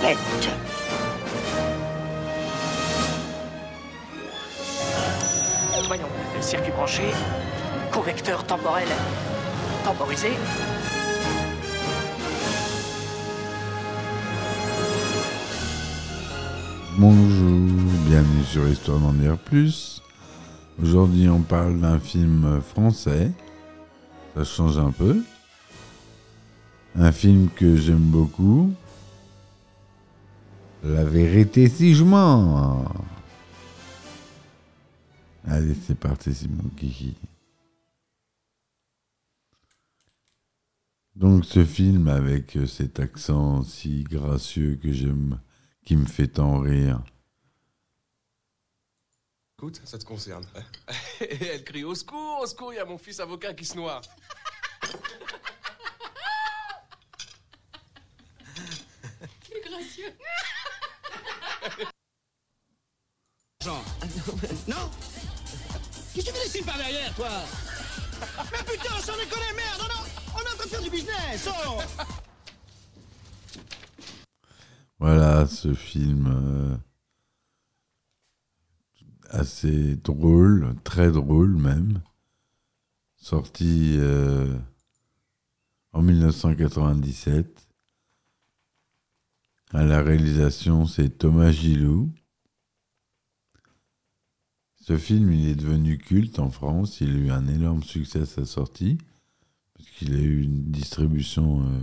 Faut qu'on pète. Voyons, circuit branché, correcteur temporel temporisé. Bonjour, bienvenue sur Histoire d'en dire plus. Aujourd'hui, on parle d'un film français. Ça change un peu. Un film que j'aime beaucoup. La vérité si je mens. Allez, c'est parti, c'est mon kiki. Donc, ce film avec euh, cet accent si gracieux que j'aime, qui me fait tant rire. Écoute, ça te concerne. Et elle crie au secours, au secours, il y a mon fils avocat qui se noie. Non. Qu'est-ce que tu dessines par derrière, toi? Mais putain, sans déconner, merde, on, est- on est en train de faire du business, oh. Voilà, ce film euh, assez drôle, très drôle même, sorti euh, en 1997. À la réalisation, c'est Thomas Gilou. Ce film, il est devenu culte en France. Il a eu un énorme succès à sa sortie, parce qu'il a eu une distribution euh,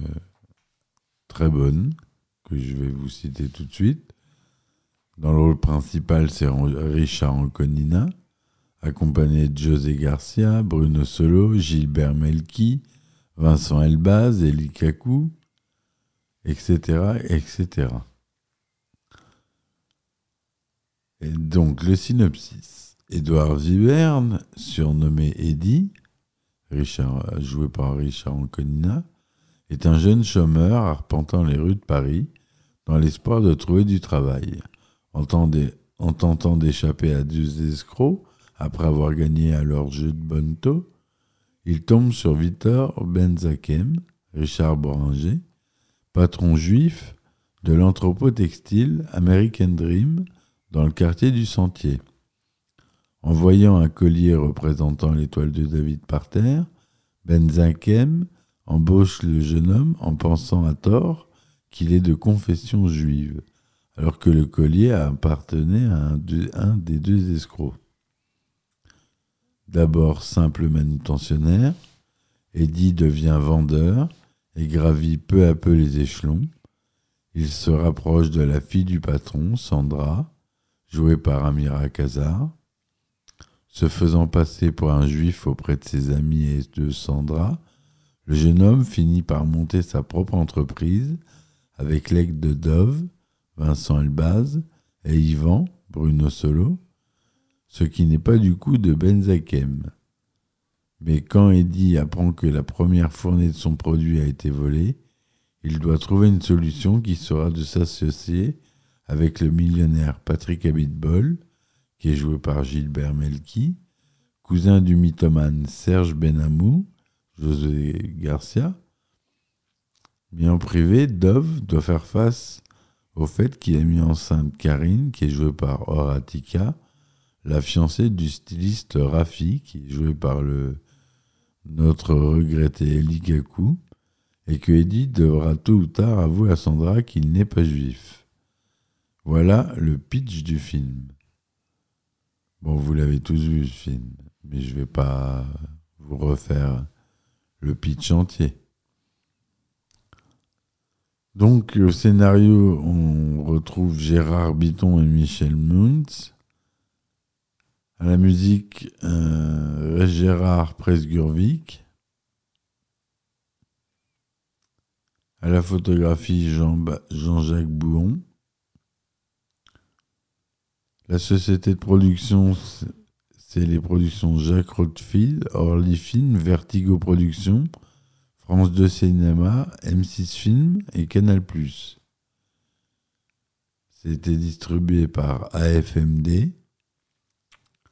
très bonne que je vais vous citer tout de suite. Dans le rôle principal, c'est Richard Anconina, accompagné de José Garcia, Bruno Solo, Gilbert Melki, Vincent Elbaz, Elie Kakou, etc., etc. Et donc, le synopsis. Édouard Viberne, surnommé Eddie, Richard, joué par Richard Anconina, est un jeune chômeur arpentant les rues de Paris dans l'espoir de trouver du travail. En, tentant d'échapper à deux escrocs, après avoir gagné à leur jeu de bonneto, il tombe sur Victor Benzakem, Richard Boringer, patron juif de l'entrepôt textile American Dream dans le quartier du Sentier. En voyant un collier représentant l'étoile de David par terre, Benzakem embauche le jeune homme en pensant à tort qu'il est de confession juive, alors que le collier appartenait à un, de- un des deux escrocs. D'abord simple manutentionnaire, Eddie devient vendeur et gravit peu à peu les échelons. Il se rapproche de la fille du patron, Sandra, jouée par Amira Kazar. Se faisant passer pour un juif auprès de ses amis et de Sandra, le jeune homme finit par monter sa propre entreprise avec l'aide de Dove, Vincent Elbaz et Yvan, Bruno Solo, ce qui n'est pas du coup de Benzakem. Mais quand Eddie apprend que la première fournée de son produit a été volée, il doit trouver une solution qui sera de s'associer avec le millionnaire Patrick Abitbol, qui est joué par Gilbert Melki, cousin du mythomane Serge Benamou, José Garcia. Mais en privé, Dove doit faire face au fait qu'il a mis enceinte Karine, qui est jouée par Horatika, la fiancée du styliste Rafi, qui est joué par le notre regretté Eli Gakou, et que Eddie devra tôt ou tard avouer à Sandra qu'il n'est pas juif. Voilà le pitch du film. Bon, vous l'avez tous vu ce film, mais je vais pas vous refaire le pitch entier. Donc, au scénario, on retrouve Gérard Bitton et Michel Muntz. À la musique, euh, Gérard Presgurvic. À la photographie, Jean- Jean-Jacques Bouon, La société de production, c'est les productions Jacques Rothfield, Orly Film, Vertigo Productions, France 2 Cinéma, M6 Film et Canal+. C'était distribué par AFMD.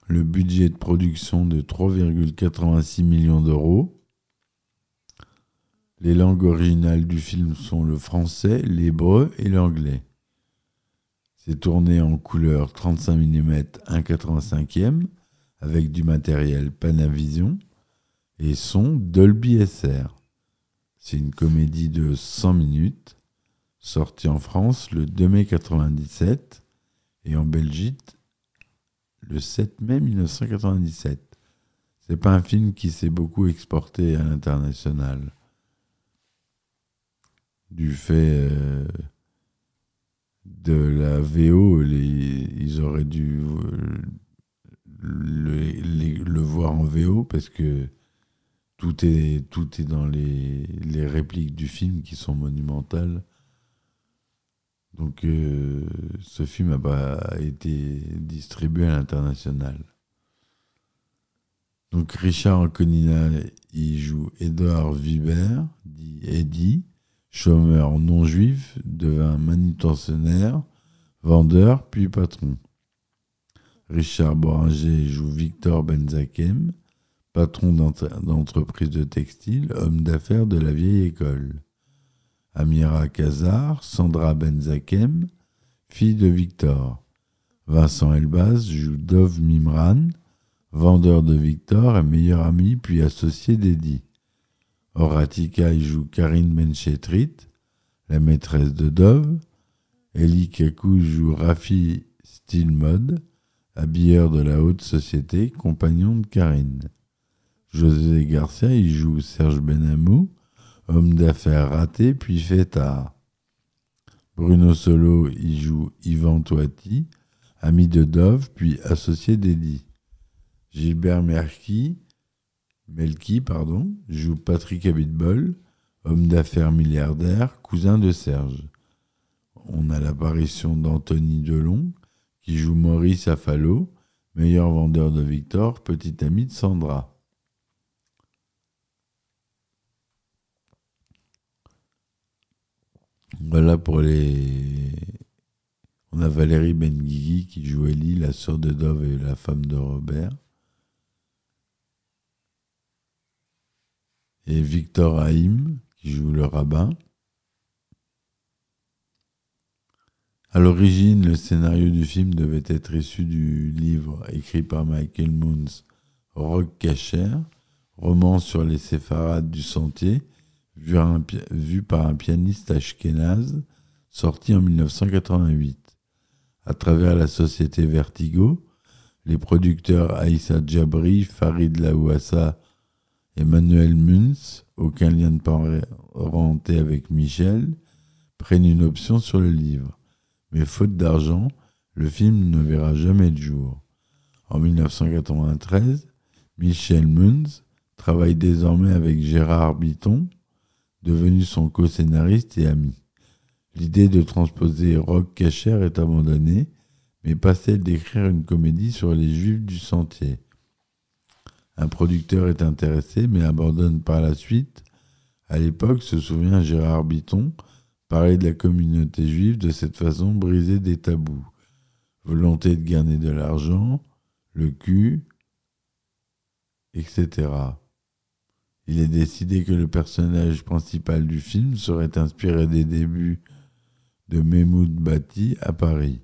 Le budget de production de 3,86 millions d'euros. Les langues originales du film sont le français, l'hébreu et l'anglais. C'est tourné en couleur 35 mm 1,85e avec du matériel Panavision et son Dolby SR. C'est une comédie de 100 minutes sortie en France le 2 mai 1997 et en Belgique le 7 mai 1997. C'est pas un film qui s'est beaucoup exporté à l'international du fait euh, de la VO, ils auraient dû euh, le, voir en VO parce que tout est, tout est dans les, répliques du film qui sont monumentales. Donc euh, ce film n'a pas été distribué à l'international. Donc Richard Anconina, il joue Edouard Vibert, dit Eddie, chômeur non juif, devint manutentionnaire, vendeur, puis patron. Richard Boringer joue Victor Benzakem, patron d'entreprise de textile, homme d'affaires de la vieille école. Amira Kazar, Sandra Benzakem, fille de Victor. Vincent Elbaz joue Dov Mimran, vendeur de Victor et meilleur ami puis associé d'Eddie. Horatika joue Karine Benchetrit, la maîtresse de Dove. Eli Kakou joue Rafi Stilmod, habilleur de la haute société, compagnon de Karine. José Garcia joue Serge Benamou, homme d'affaires raté puis fêtard. Bruno Solo y joue Yvan Toiti, ami de Dove puis associé d'Eddie. Gilbert Merki Melki pardon, joue Patrick Abitbol, homme d'affaires milliardaire, cousin de Serge. On a l'apparition d'Anthony Delon, qui joue Maurice Affalo, meilleur vendeur de Victor, petit ami de Sandra. Voilà pour les. On a Valérie Benguigui qui joue Ellie, la sœur de Dove et la femme de Robert. et Victor Haïm, qui joue le rabbin. À l'origine, le scénario du film devait être issu du livre écrit par Michael Moons, Rock Cacher, roman sur les séfarades du sentier, vu, par un pianiste ashkénaze, sorti en 1988. À travers la société Vertigo, les producteurs Aïssa Djabri, Farid Laouassa Emmanuel Munz, aucun lien de parenté avec Michel, prennent une option sur le livre. Mais faute d'argent, le film ne verra jamais le jour. En 1993, Michel Munz travaille désormais avec Gérard Bitton, devenu son co-scénariste et ami. L'idée de transposer Rock Cacher est abandonnée, mais pas celle d'écrire une comédie sur les Juifs du Sentier. Un producteur est intéressé mais abandonne par la suite. À l'époque, se souvient Gérard Bitton, parler de la communauté juive de cette façon briser des tabous. Volonté de gagner de l'argent, le cul, etc. Il est décidé que le personnage principal du film serait inspiré des débuts de Mehmoud Bati à Paris.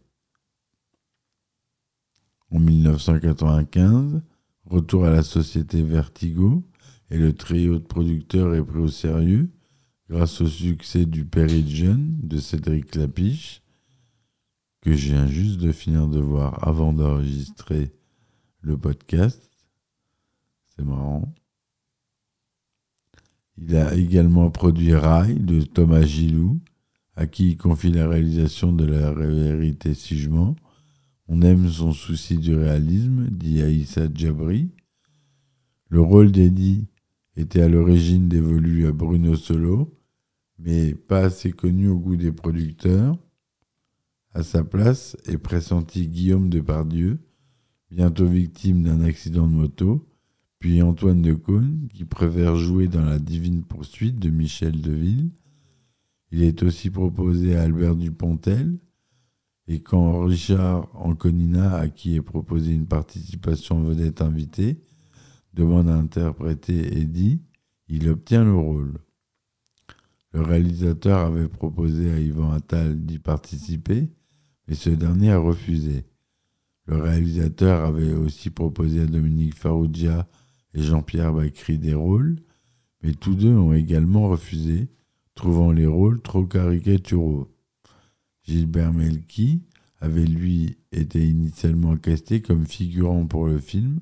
En 1995, Retour à la société Vertigo et le trio de producteurs est pris au sérieux grâce au succès du Jeune de Cédric Lapiche, que j'ai viens juste de finir de voir avant d'enregistrer le podcast. C'est marrant. Il a également produit Rail de Thomas Gilou, à qui il confie la réalisation de la vérité si je mens on aime son souci du réalisme, dit Aïssa Djabri. Le rôle d'Eddie était à l'origine dévolu à Bruno Solo, mais pas assez connu au goût des producteurs. À sa place est pressenti Guillaume Depardieu, bientôt victime d'un accident de moto, puis Antoine Decaune, qui préfère jouer dans La Divine Poursuite de Michel Deville. Il est aussi proposé à Albert Dupontel, et quand Richard Anconina, à qui est proposé une participation vedette invitée, demande à interpréter Eddie, il obtient le rôle. Le réalisateur avait proposé à Yvan Attal d'y participer, mais ce dernier a refusé. Le réalisateur avait aussi proposé à Dominique Farrugia et Jean-Pierre Bacry des rôles, mais tous deux ont également refusé, trouvant les rôles trop caricaturaux. Gilbert Melki avait lui été initialement casté comme figurant pour le film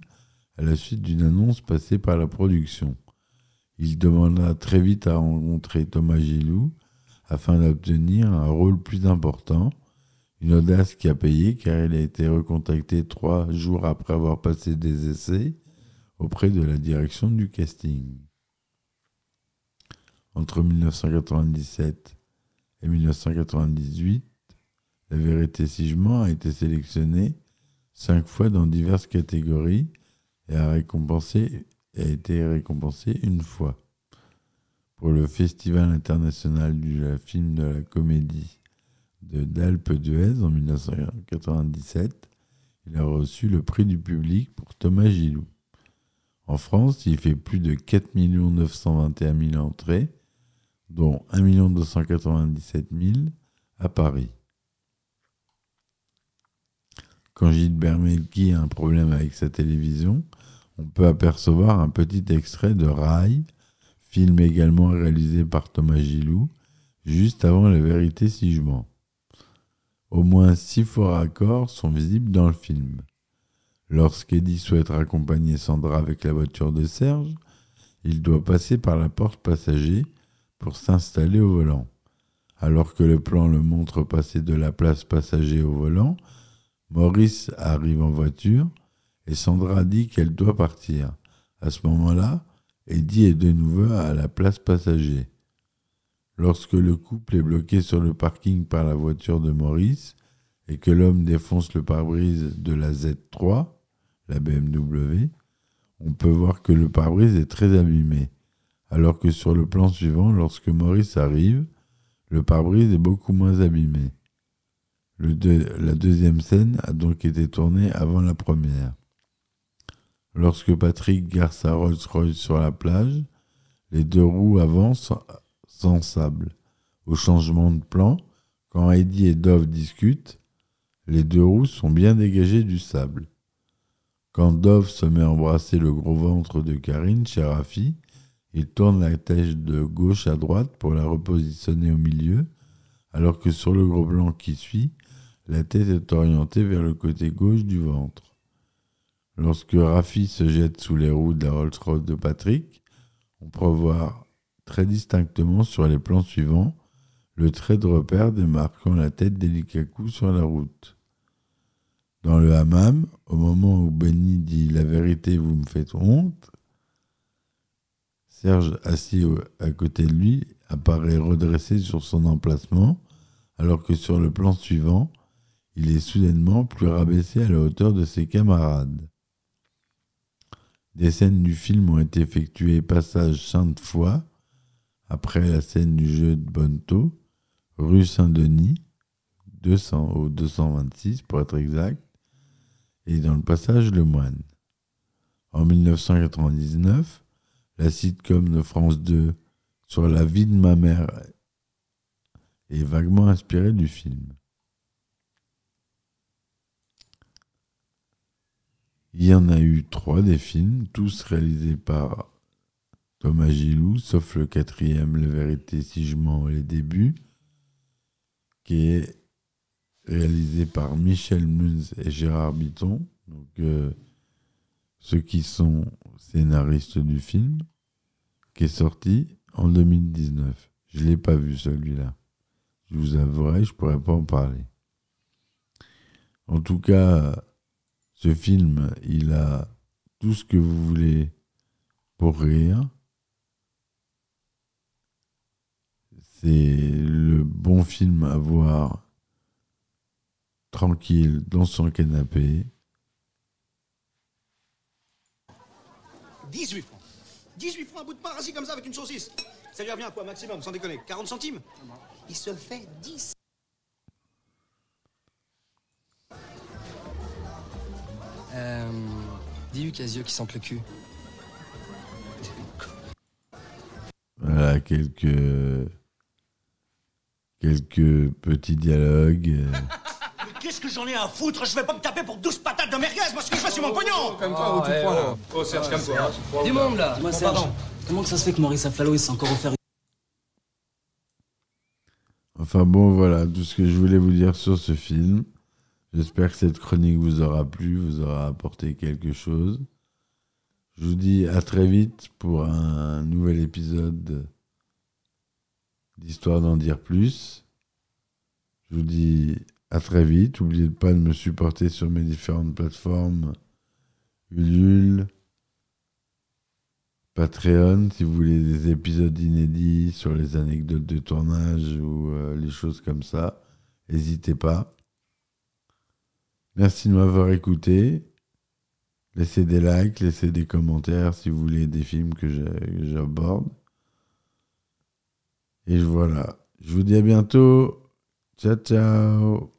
à la suite d'une annonce passée par la production. Il demanda très vite à rencontrer Thomas Gilou afin d'obtenir un rôle plus important, une audace qui a payé car il a été recontacté trois jours après avoir passé des essais auprès de la direction du casting. Entre 1997 et 1998, La vérité si a été sélectionné cinq fois dans diverses catégories et a, été récompensé une fois. Pour le Festival international du film de la comédie de d'Alpe d'Huez en 1997, il a reçu le prix du public pour Thomas Gilou. En France, il fait plus de 4 921 000 entrées, dont 1 297 000 à Paris. Quand Gilbert Melki a un problème avec sa télévision, on peut apercevoir un petit extrait de Rail, film également réalisé par Thomas Gilou, juste avant La vérité si je mens. Au moins six faux raccords sont visibles dans le film. Lorsqu'Eddie souhaite raccompagner Sandra avec la voiture de Serge, il doit passer par la porte passager pour s'installer au volant. Alors que le plan le montre passer de la place passager au volant, Maurice arrive en voiture et Sandra dit qu'elle doit partir. À ce moment-là, Eddie est de nouveau à la place passager. Lorsque le couple est bloqué sur le parking par la voiture de Maurice et que l'homme défonce le pare-brise de la Z3, la BMW, on peut voir que le pare-brise est très abîmé, alors que sur le plan suivant, lorsque Maurice arrive, le pare-brise est beaucoup moins abîmé. la deuxième scène a donc été tournée avant la première. Lorsque Patrick garde sa Rolls-Royce sur la plage, les deux roues avancent sans sable. Au changement de plan, quand Heidi et Dove discutent, les deux roues sont bien dégagées du sable. Quand Dove se met à embrasser le gros ventre de Karine chez Rafi, il tourne la tête de gauche à droite pour la repositionner au milieu, alors que sur le gros blanc qui suit, la tête est orientée vers le côté gauche du ventre. Lorsque Rafi se jette sous les roues de la Rolls-Royce de Patrick, on peut voir très distinctement sur les plans suivants le trait de repère démarquant la tête d'Elikaku sur la route. Hammam, au moment où Benny dit La vérité, vous me faites honte, Serge, assis à côté de lui, apparaît redressé sur son emplacement, alors que sur le plan suivant, il est soudainement plus rabaissé à la hauteur de ses camarades. Des scènes du film ont été effectuées passage sainte fois, après la scène du jeu de Bonto, rue Saint-Denis, 200 au 226 pour être exact, et dans le passage Le Moine. En 1999, la sitcom de France 2 sur la vie de ma mère est vaguement inspirée du film. Il y en a eu trois des films, tous réalisés par Thomas Gilou, sauf le quatrième, La vérité si je mens les débuts, qui est réalisé par Michel Munz et Gérard Bitton, donc euh, ceux qui sont scénaristes du film, qui est sorti en 2019. Je ne l'ai pas vu celui-là. Je vous avouerai, je ne pourrais pas en parler. En tout cas, ce film, il a tout ce que vous voulez pour rire. C'est le bon film à voir tranquille dans son canapé. 18 francs. 18 francs un bout de pain rassis comme ça avec une saucisse. Ça lui revient à quoi maximum, sans déconner? 40 centimes? Il se fait 10. Euh. Dis-lui qu'il y a des yeux qui sentent le cul. Voilà, quelques, quelques petits dialogues. qu'est-ce que j'en ai à foutre? Je vais pas me taper pour 12 patates de merguez, moi ce que je fais sur mon pognon Calme-toi, où tu te prends là? Oh, Serge, calme-toi. Du monde là Dis-moi, Bon, Serge, pardon. comment que ça se fait que Maurice Afflalo il s'est encore offert Enfin bon, voilà tout ce que je voulais vous dire sur ce film. J'espère que cette chronique vous aura plu, vous aura apporté quelque chose. Je vous dis à très vite pour un nouvel épisode d'Histoire d'en dire plus. Je vous dis à très vite. N'oubliez pas de me supporter sur mes différentes plateformes Ulule, Patreon, si vous voulez des épisodes inédits sur les anecdotes de tournage ou euh, les choses comme ça, n'hésitez pas. Merci de m'avoir écouté. Laissez des likes, laissez des commentaires si vous voulez des films que j'aborde. Et voilà. Je vous dis à bientôt. Ciao, ciao.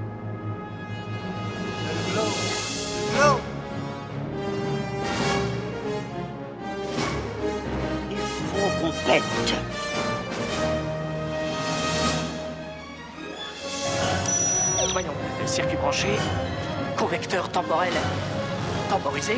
Pète. Voyons, circuit branché, convecteur temporel temporisé,